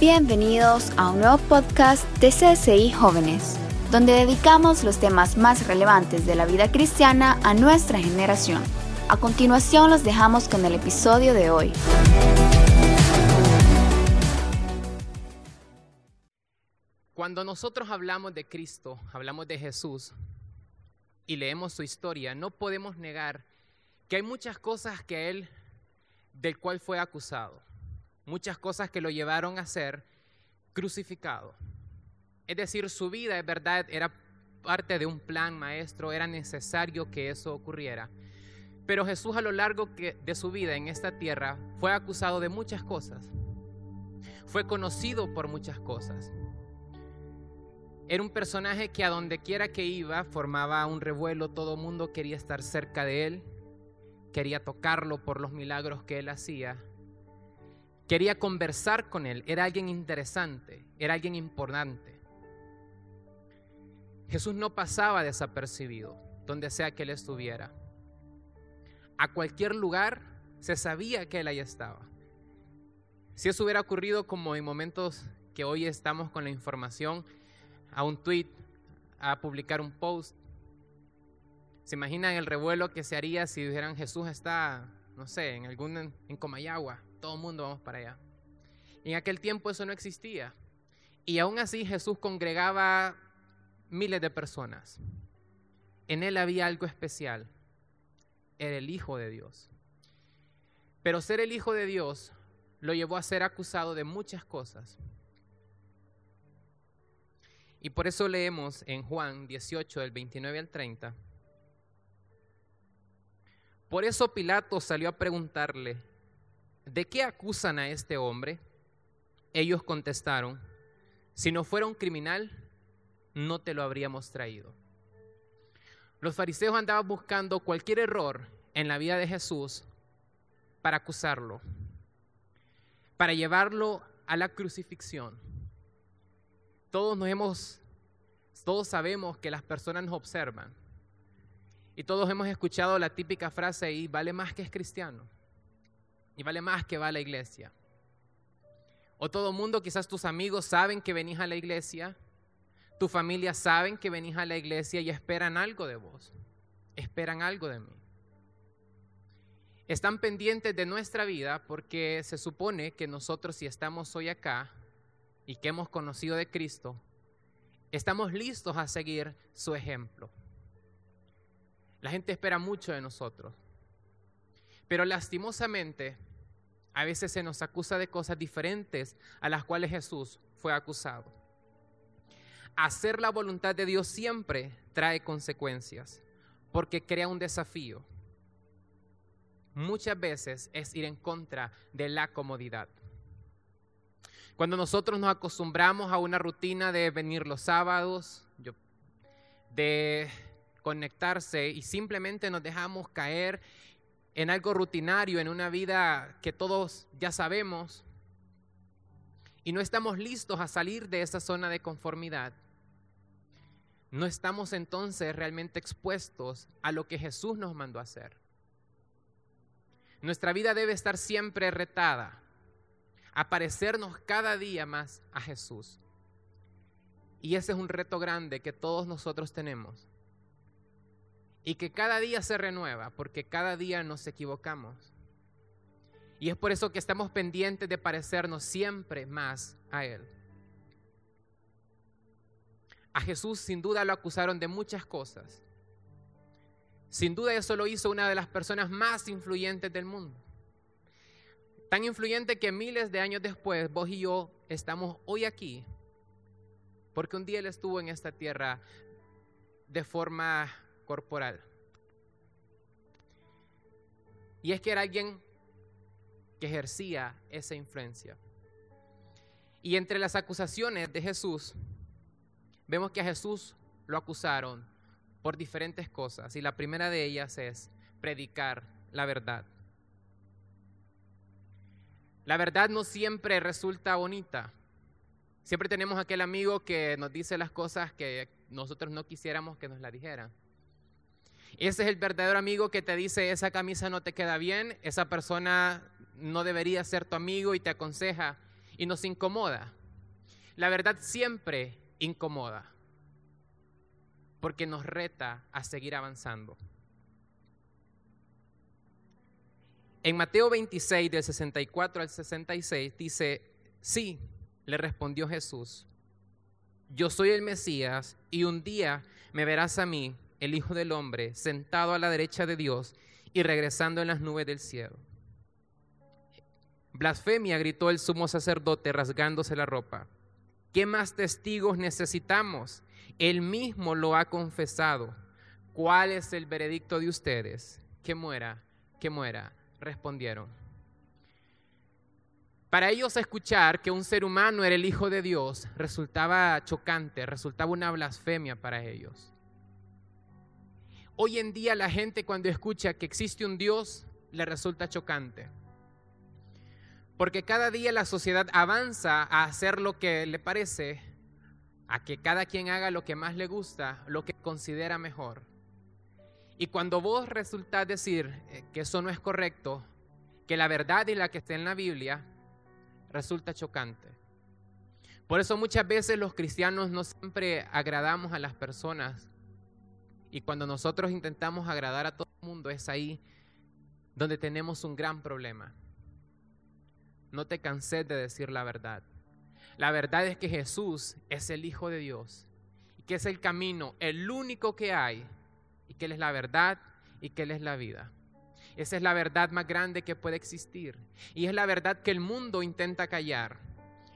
Bienvenidos a un nuevo podcast de CSI Jóvenes, donde dedicamos los temas más relevantes de la vida cristiana a nuestra generación. A continuación los dejamos con el episodio de hoy. Cuando nosotros hablamos de Cristo, hablamos de Jesús y leemos su historia, no podemos negar que hay muchas cosas que Él, del cual fue acusado muchas cosas que lo llevaron a ser crucificado. Es decir, su vida, es verdad, era parte de un plan maestro, era necesario que eso ocurriera. Pero Jesús a lo largo de su vida en esta tierra fue acusado de muchas cosas. Fue conocido por muchas cosas. Era un personaje que a donde quiera que iba formaba un revuelo, todo mundo quería estar cerca de él, quería tocarlo por los milagros que él hacía Quería conversar con él, era alguien interesante, era alguien importante. Jesús no pasaba desapercibido donde sea que él estuviera. A cualquier lugar se sabía que él ahí estaba. Si eso hubiera ocurrido como en momentos que hoy estamos con la información, a un tweet, a publicar un post, ¿se imaginan el revuelo que se haría si dijeran Jesús está, no sé, en algún en Comayagua? Todo el mundo vamos para allá. en aquel tiempo eso no existía. Y aún así Jesús congregaba miles de personas. En él había algo especial. Era el Hijo de Dios. Pero ser el Hijo de Dios lo llevó a ser acusado de muchas cosas. Y por eso leemos en Juan 18, del 29 al 30. Por eso Pilato salió a preguntarle, ¿de qué acusan a este hombre? Ellos contestaron, si no fuera un criminal, no te lo habríamos traído. Los fariseos andaban buscando cualquier error en la vida de Jesús para acusarlo, para llevarlo a la crucifixión. Todos nos hemos, todos sabemos que las personas nos observan. Y todos hemos escuchado la típica frase ahí, vale más que es cristiano y vale más que va a la iglesia. O todo mundo, quizás tus amigos saben que venís a la iglesia, tu familia saben que venís a la iglesia y esperan algo de vos, esperan algo de mí. Están pendientes de nuestra vida porque se supone que nosotros si estamos hoy acá y que hemos conocido de Cristo, estamos listos a seguir su ejemplo. La gente espera mucho de nosotros. Pero lastimosamente, a veces se nos acusa de cosas diferentes a las cuales Jesús fue acusado. Hacer la voluntad de Dios siempre trae consecuencias, porque crea un desafío. Muchas veces es ir en contra de la comodidad. Cuando nosotros nos acostumbramos a una rutina de venir los sábados, de conectarse y simplemente nos dejamos caer en algo rutinario, en una vida que todos ya sabemos, y no estamos listos a salir de esa zona de conformidad, no estamos entonces realmente expuestos a lo que Jesús nos mandó a hacer. Nuestra vida debe estar siempre retada a parecernos cada día más a Jesús. Y ese es un reto grande que todos nosotros tenemos y que cada día se renueva, porque cada día nos equivocamos. Y es por eso que estamos pendientes de parecernos siempre más a Él. A Jesús sin duda lo acusaron de muchas cosas. Sin duda eso lo hizo una de las personas más influyentes del mundo. Tan influyente que miles de años después vos y yo estamos hoy aquí porque un día Él estuvo en esta tierra de forma corporal. Y es que era alguien que ejercía esa influencia. Y entre las acusaciones de Jesús, vemos que a Jesús lo acusaron por diferentes cosas. Y la primera de ellas es predicar la verdad. La verdad no siempre resulta bonita. Siempre tenemos aquel amigo que nos dice las cosas que nosotros no quisiéramos que nos las dijeran. Ese es el verdadero amigo que te dice, esa camisa no te queda bien, esa persona no debería ser tu amigo y te aconseja. y nos incomoda. La verdad siempre incomoda porque nos reta a seguir avanzando. En Mateo 26, del 64 al 66, dice, sí, le respondió Jesús, yo soy el Mesías y un día me verás a mí, el Hijo del Hombre, sentado a la derecha de Dios y regresando en las nubes del cielo. Blasfemia, gritó el sumo sacerdote rasgándose la ropa. ¿Qué más testigos necesitamos? Él mismo lo ha confesado. ¿Cuál es el veredicto de ustedes? Que muera, que muera, respondieron. Para ellos escuchar que un ser humano era el Hijo de Dios resultaba chocante, resultaba una blasfemia para ellos. Hoy en día la gente cuando escucha que existe un Dios le resulta chocante. Porque cada día la sociedad avanza a hacer lo que le parece, a que cada quien haga lo que más le gusta, lo que considera mejor. Y cuando vos resultás decir eh, que eso no es correcto, que la verdad es la que está en la Biblia, resulta chocante. Por eso muchas veces los cristianos no siempre agradamos a las personas. Y cuando nosotros intentamos agradar a todo el mundo es ahí donde tenemos un gran problema no te cansé de decir la verdad. La verdad es que Jesús es el Hijo de Dios y que es el camino, el único que hay, y que Él es la verdad y que Él es la vida. Esa es la verdad más grande que puede existir. Y es la verdad que el mundo intenta callar.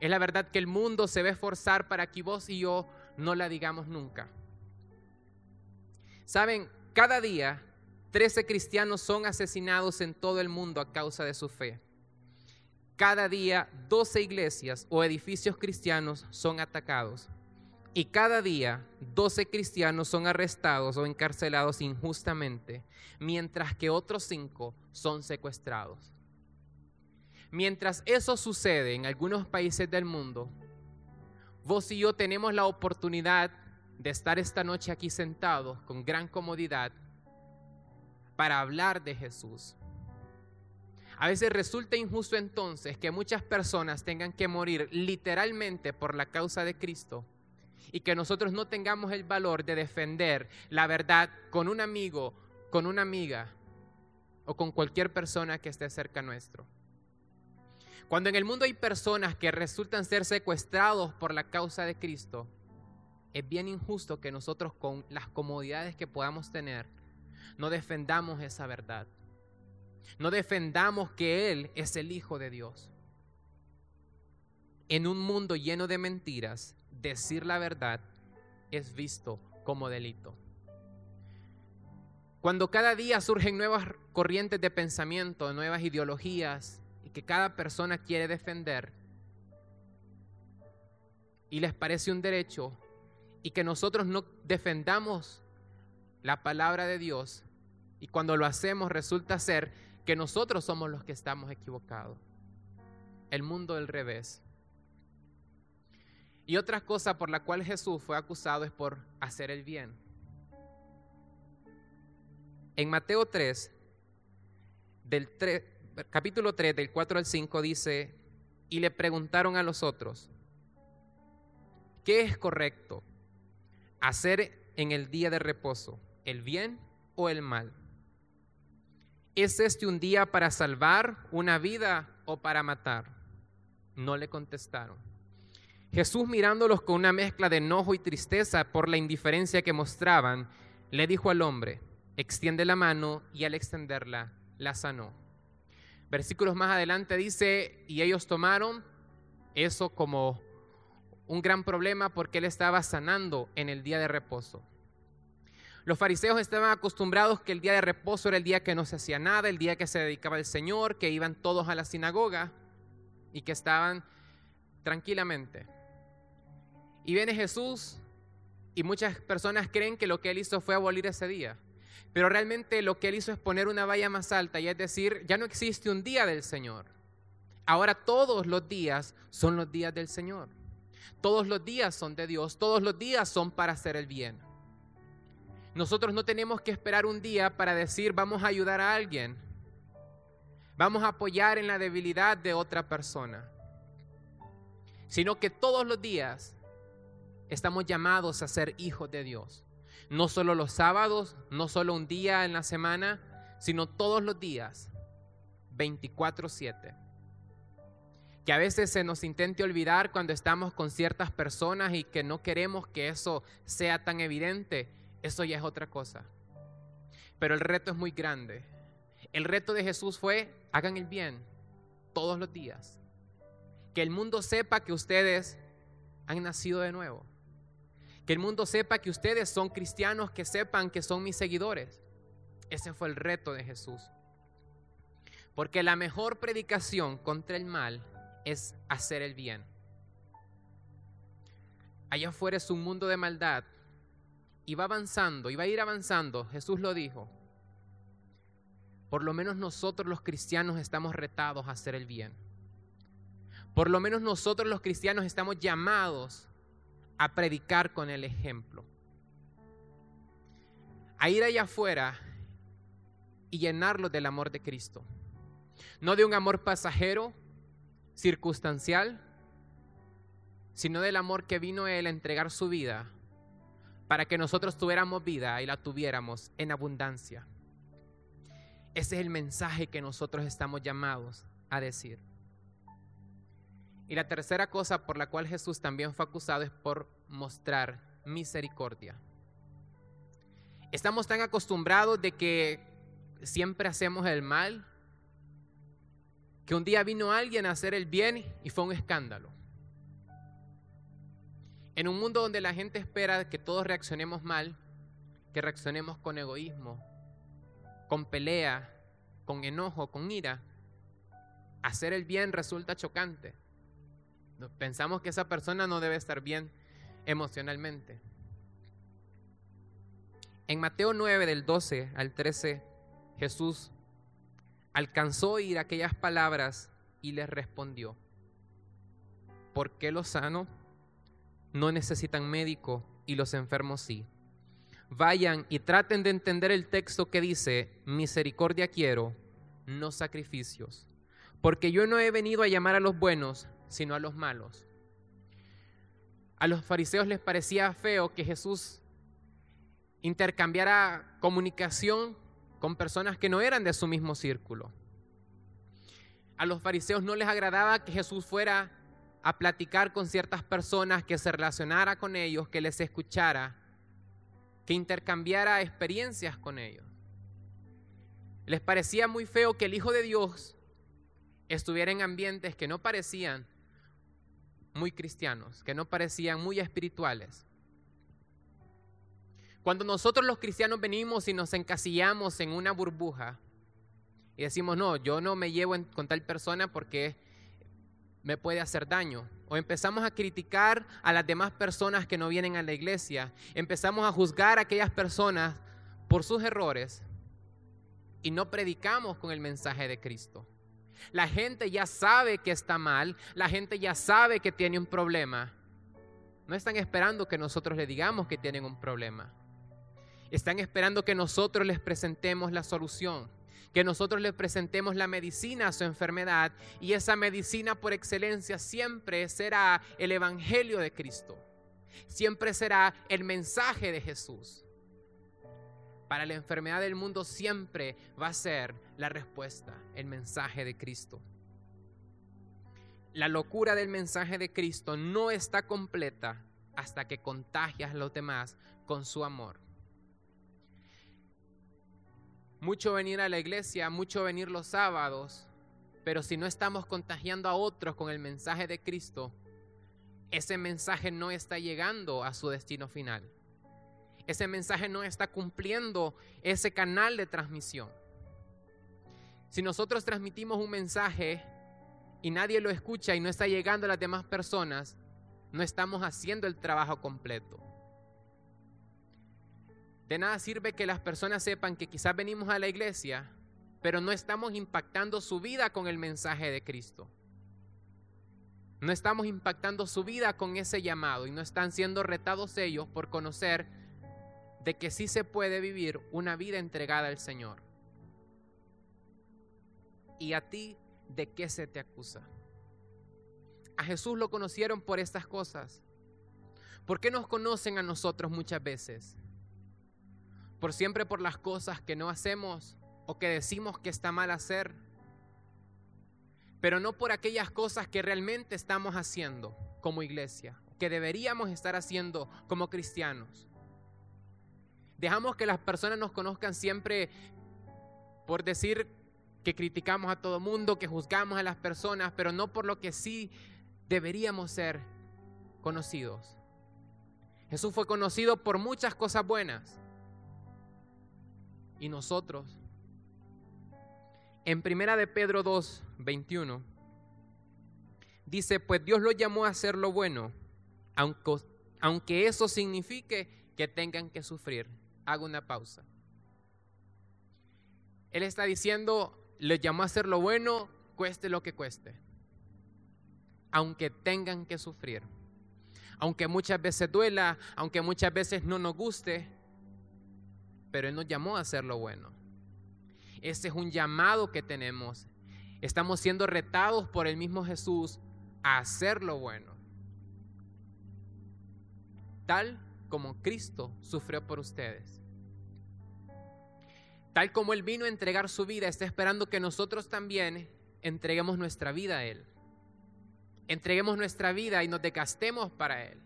Es la verdad que el mundo se ve forzar para que vos y yo no la digamos nunca. Saben, cada día 13 cristianos son asesinados en todo el mundo a causa de su fe. Cada día 12 iglesias o edificios cristianos son atacados. Y cada día 12 cristianos son arrestados o encarcelados injustamente, mientras que otros 5 son secuestrados. Mientras eso sucede en algunos países del mundo, vos y yo tenemos la oportunidad de estar esta noche aquí sentados con gran comodidad para hablar de Jesús, a veces resulta injusto entonces que muchas personas tengan que morir literalmente por la causa de Cristo y que nosotros no tengamos el valor de defender la verdad con un amigo, con una amiga o con cualquier persona que esté cerca nuestro. Cuando en el mundo hay personas que resultan ser secuestrados por la causa de Cristo, es bien injusto que nosotros con las comodidades que podamos tener no defendamos esa verdad. No defendamos que Él es el Hijo de Dios. En un mundo lleno de mentiras, decir la verdad es visto como delito. Cuando cada día surgen nuevas corrientes de pensamiento, nuevas ideologías, y que cada persona quiere defender, y les parece un derecho, y que nosotros no defendamos la palabra de Dios, y cuando lo hacemos resulta ser que nosotros somos los que estamos equivocados. El mundo del revés. Y otra cosa por la cual Jesús fue acusado es por hacer el bien. En Mateo 3, del capítulo 3, del 4 al 5, dice, y le preguntaron a los otros, ¿qué es correcto? ¿Hacer en el día de reposo el bien o el mal? ¿Es este un día para salvar una vida o para matar? No le contestaron. Jesús mirándolos con una mezcla de enojo y tristeza por la indiferencia que mostraban, le dijo al hombre, extiende la mano y al extenderla la sanó. Versículos más adelante dice, y ellos tomaron eso como un gran problema porque él estaba sanando en el día de reposo. Los fariseos estaban acostumbrados que el día de reposo era el día que no se hacía nada, el día que se dedicaba al Señor, que iban todos a la sinagoga y que estaban tranquilamente. Y viene Jesús y muchas personas creen que lo que él hizo fue abolir ese día. Pero realmente lo que él hizo es poner una valla más alta y es decir, ya no existe un día del Señor. Ahora todos los días son los días del Señor. Todos los días son de Dios, todos los días son para hacer el bien. Nosotros no tenemos que esperar un día para decir vamos a ayudar a alguien. Vamos a apoyar en la debilidad de otra persona. sino que todos los días estamos llamados a ser hijos de Dios. No solo los sábados, no solo un día en la semana, sino todos los días, 24/7. Que a veces se nos intente olvidar cuando estamos con ciertas personas y que no queremos que eso sea tan evidente, eso ya es otra cosa. Pero el reto es muy grande. El reto de Jesús fue, hagan el bien todos los días. Que el mundo sepa que ustedes han nacido de nuevo. Que el mundo sepa que ustedes son cristianos, que sepan que son mis seguidores. Ese fue el reto de Jesús. Porque la mejor predicación contra el mal es hacer el bien. Allá afuera es un mundo de maldad y va avanzando y va a ir avanzando. Jesús lo dijo. Por lo menos nosotros los cristianos estamos retados a hacer el bien. Por lo menos nosotros los cristianos estamos llamados a predicar con el ejemplo. A ir allá afuera y llenarlos del amor de Cristo. No de un amor pasajero, circunstancial, sino del amor que vino Él a entregar su vida para que nosotros tuviéramos vida y la tuviéramos en abundancia. Ese es el mensaje que nosotros estamos llamados a decir. Y la tercera cosa por la cual Jesús también fue acusado es por mostrar misericordia. Estamos tan acostumbrados de que siempre hacemos el mal, que un día vino alguien a hacer el bien y fue un escándalo. En un mundo donde la gente espera que todos reaccionemos mal, que reaccionemos con egoísmo, con pelea, con enojo, con ira, hacer el bien resulta chocante. Pensamos que esa persona no debe estar bien emocionalmente. En Mateo 9 del 12 al 13, Jesús alcanzó oír aquellas palabras y les respondió, ¿por qué los sanos no necesitan médico y los enfermos sí? vayan y traten de entender el texto que dice, misericordia quiero, no sacrificios, porque yo no he venido a llamar a los buenos, sino a los malos. A los fariseos les parecía feo que Jesús intercambiara comunicación con personas que no eran de su mismo círculo. A los fariseos no les agradaba que Jesús fuera a platicar con ciertas personas, que se relacionara con ellos, que les escuchara que intercambiara experiencias con ellos. Les parecía muy feo que el Hijo de Dios estuviera en ambientes que no parecían muy cristianos, que no parecían muy espirituales. Cuando nosotros los cristianos venimos y nos encasillamos en una burbuja y decimos, no, yo no me llevo con tal persona porque me puede hacer daño. O empezamos a criticar a las demás personas que no vienen a la iglesia. Empezamos a juzgar a aquellas personas por sus errores y no predicamos con el mensaje de Cristo. La gente ya sabe que está mal, la gente ya sabe que tiene un problema. No están esperando que nosotros le digamos que tienen un problema. Están esperando que nosotros les presentemos la solución que nosotros le presentemos la medicina a su enfermedad y esa medicina por excelencia siempre será el Evangelio de Cristo, siempre será el mensaje de Jesús. Para la enfermedad del mundo siempre va a ser la respuesta, el mensaje de Cristo. La locura del mensaje de Cristo no está completa hasta que contagias a los demás con su amor mucho venir a la iglesia, mucho venir los sábados, pero si no estamos contagiando a otros con el mensaje de Cristo, ese mensaje no está llegando a su destino final. Ese mensaje no está cumpliendo ese canal de transmisión. Si nosotros transmitimos un mensaje y nadie lo escucha y no está llegando a las demás personas, no estamos haciendo el trabajo completo. De nada sirve que las personas sepan que quizás venimos a la iglesia, pero no estamos impactando su vida con el mensaje de Cristo. No estamos impactando su vida con ese llamado y no están siendo retados ellos por conocer de que sí se puede vivir una vida entregada al Señor. ¿Y a ti de qué se te acusa? A Jesús lo conocieron por estas cosas. ¿Por qué nos conocen a nosotros muchas veces? Por siempre por las cosas que no hacemos o que decimos que está mal hacer, pero no por aquellas cosas que realmente estamos haciendo como iglesia, que deberíamos estar haciendo como cristianos. Dejamos que las personas nos conozcan siempre por decir que criticamos a todo mundo, que juzgamos a las personas, pero no por lo que sí deberíamos ser conocidos. Jesús fue conocido por muchas cosas buenas. Y nosotros, en primera de Pedro 2, 21, dice, pues Dios lo llamó a hacer lo bueno, aunque, aunque eso signifique que tengan que sufrir. Hago una pausa. Él está diciendo, le llamó a hacer lo bueno, cueste lo que cueste aunque tengan que sufrir. Aunque muchas veces duela, aunque muchas veces no nos guste, pero Él nos llamó a hacer lo bueno. Ese es un llamado que tenemos. Estamos siendo retados por el mismo Jesús a hacer lo bueno. Tal como Cristo sufrió por ustedes. Tal como Él vino a entregar su vida, está esperando que nosotros también entreguemos nuestra vida a Él entreguemos nuestra vida y nos desgastemos para Él.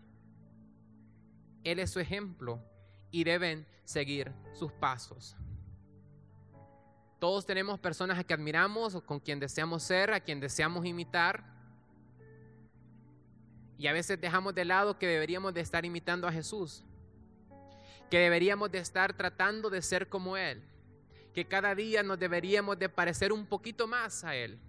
Él es su ejemplo y deben seguir sus pasos. Todos tenemos personas a que admiramos o con quien deseamos ser, a quien deseamos imitar. Y a veces dejamos de lado que deberíamos de estar imitando a Jesús, que deberíamos de estar tratando de ser como Él, que cada día nos deberíamos de parecer un poquito más a Él.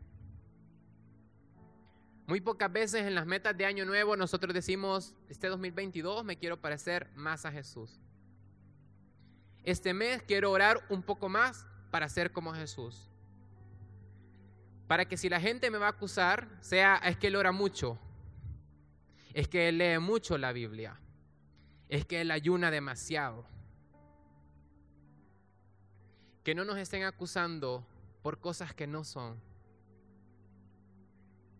Muy pocas veces en las metas de Año Nuevo nosotros decimos, este 2022 me quiero parecer más a Jesús. Este mes quiero orar un poco más para ser como Jesús. Para que si la gente me va a acusar, sea es que él ora mucho, es que él lee mucho la Biblia, es que él ayuna demasiado. Que no nos estén acusando por cosas que no son.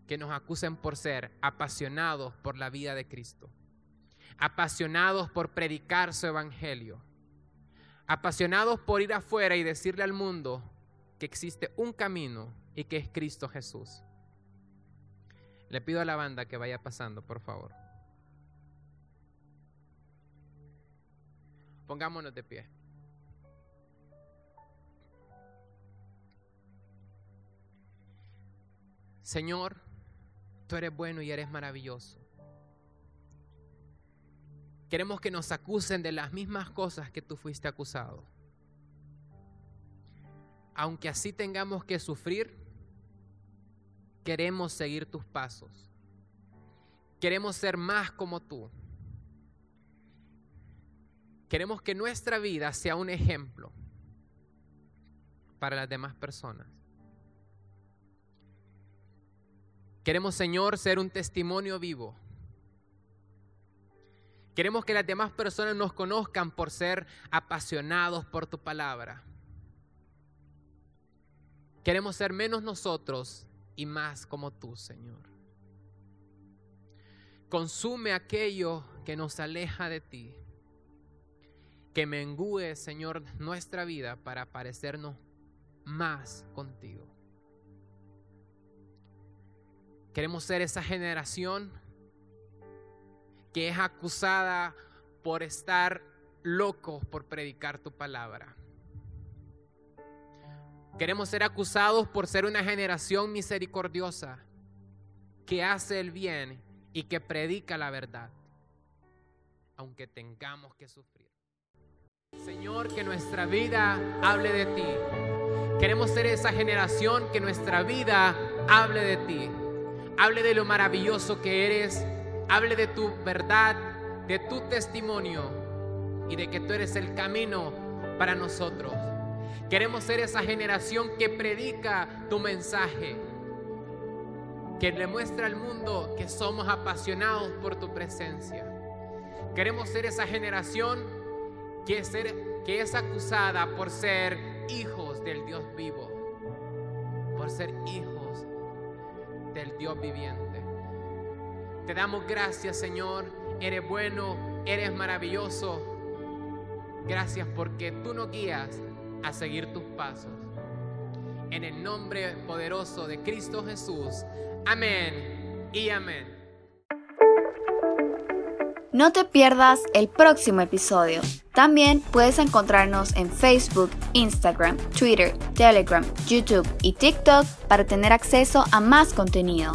Que nos acusen por ser apasionados por la vida de Cristo, apasionados por predicar su evangelio, apasionados por ir afuera y decirle al mundo que existe un camino y que es Cristo Jesús. Le pido a la banda que vaya pasando, por favor. Pongámonos de pie. Señor, Tú eres bueno y eres maravilloso. Queremos que nos acusen de las mismas cosas que tú fuiste acusado. Aunque así tengamos que sufrir, queremos seguir tus pasos. Queremos ser más como tú. Queremos que nuestra vida sea un ejemplo para las demás personas. Queremos, Señor, ser un testimonio vivo. Queremos que las demás personas nos conozcan por ser apasionados por tu palabra. Queremos ser menos nosotros y más como tú, Señor. Consume aquello que nos aleja de ti. Que mengúe, Señor, nuestra vida para parecernos más contigo. Queremos ser esa generación que es acusada por estar locos por predicar tu palabra. Queremos ser acusados por ser una generación misericordiosa que hace el bien y que predica la verdad, aunque tengamos que sufrir. Señor, que nuestra vida hable de ti. Queremos ser esa generación que nuestra vida hable de ti hable de lo maravilloso que eres, hable de tu verdad, de tu testimonio y de que tú eres el camino para nosotros. Queremos ser esa generación que predica tu mensaje, que le muestra al mundo que somos apasionados por tu presencia. Queremos ser esa generación que que es acusada por ser hijos del Dios vivo, por ser hijos del Dios viviente. Te damos gracias, Señor. Eres bueno, eres maravilloso. Gracias porque tú nos guías a seguir tus pasos. En el nombre poderoso de Cristo Jesús. Amén y amén. No te pierdas el próximo episodio. También puedes encontrarnos en Facebook, Instagram, Twitter, Telegram, YouTube y TikTok para tener acceso a más contenido.